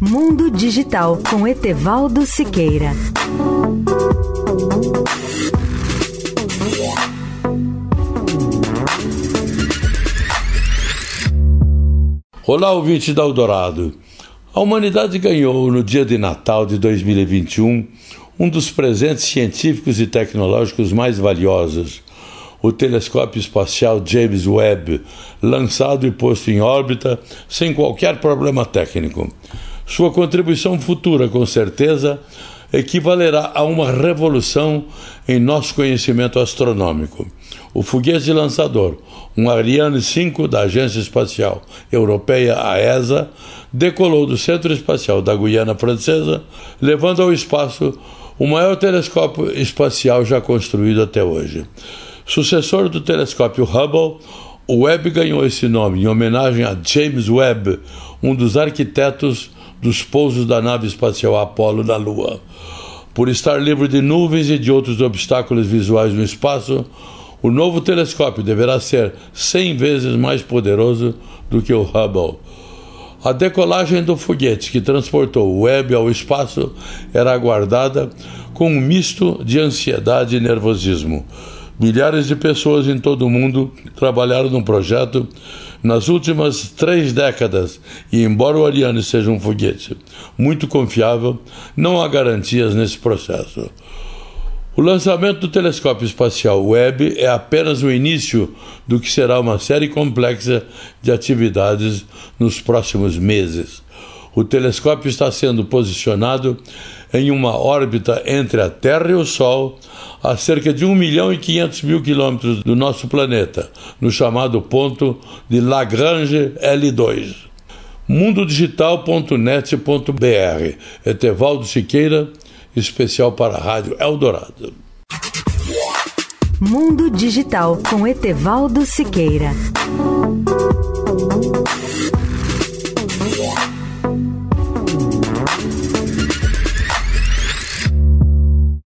Mundo Digital com Etevaldo Siqueira. Olá, ouvinte da Eldorado. A humanidade ganhou no dia de Natal de 2021 um dos presentes científicos e tecnológicos mais valiosos, o telescópio espacial James Webb, lançado e posto em órbita sem qualquer problema técnico. Sua contribuição futura, com certeza, equivalerá a uma revolução em nosso conhecimento astronômico. O foguete lançador, um Ariane 5 da Agência Espacial Europeia, a ESA, decolou do Centro Espacial da Guiana Francesa, levando ao espaço o maior telescópio espacial já construído até hoje. Sucessor do telescópio Hubble, o Webb ganhou esse nome em homenagem a James Webb, um dos arquitetos dos pousos da nave espacial Apollo na Lua. Por estar livre de nuvens e de outros obstáculos visuais no espaço, o novo telescópio deverá ser 100 vezes mais poderoso do que o Hubble. A decolagem do foguete que transportou o Webb ao espaço era aguardada com um misto de ansiedade e nervosismo. Milhares de pessoas em todo o mundo trabalharam no projeto nas últimas três décadas e, embora o Ariane seja um foguete muito confiável, não há garantias nesse processo. O lançamento do telescópio espacial Webb é apenas o início do que será uma série complexa de atividades nos próximos meses. O telescópio está sendo posicionado em uma órbita entre a Terra e o Sol, a cerca de 1 milhão e 500 mil quilômetros do nosso planeta, no chamado ponto de Lagrange L2. mundodigital.net.br Etevaldo Siqueira, especial para a Rádio Eldorado. Mundo Digital com Etevaldo Siqueira.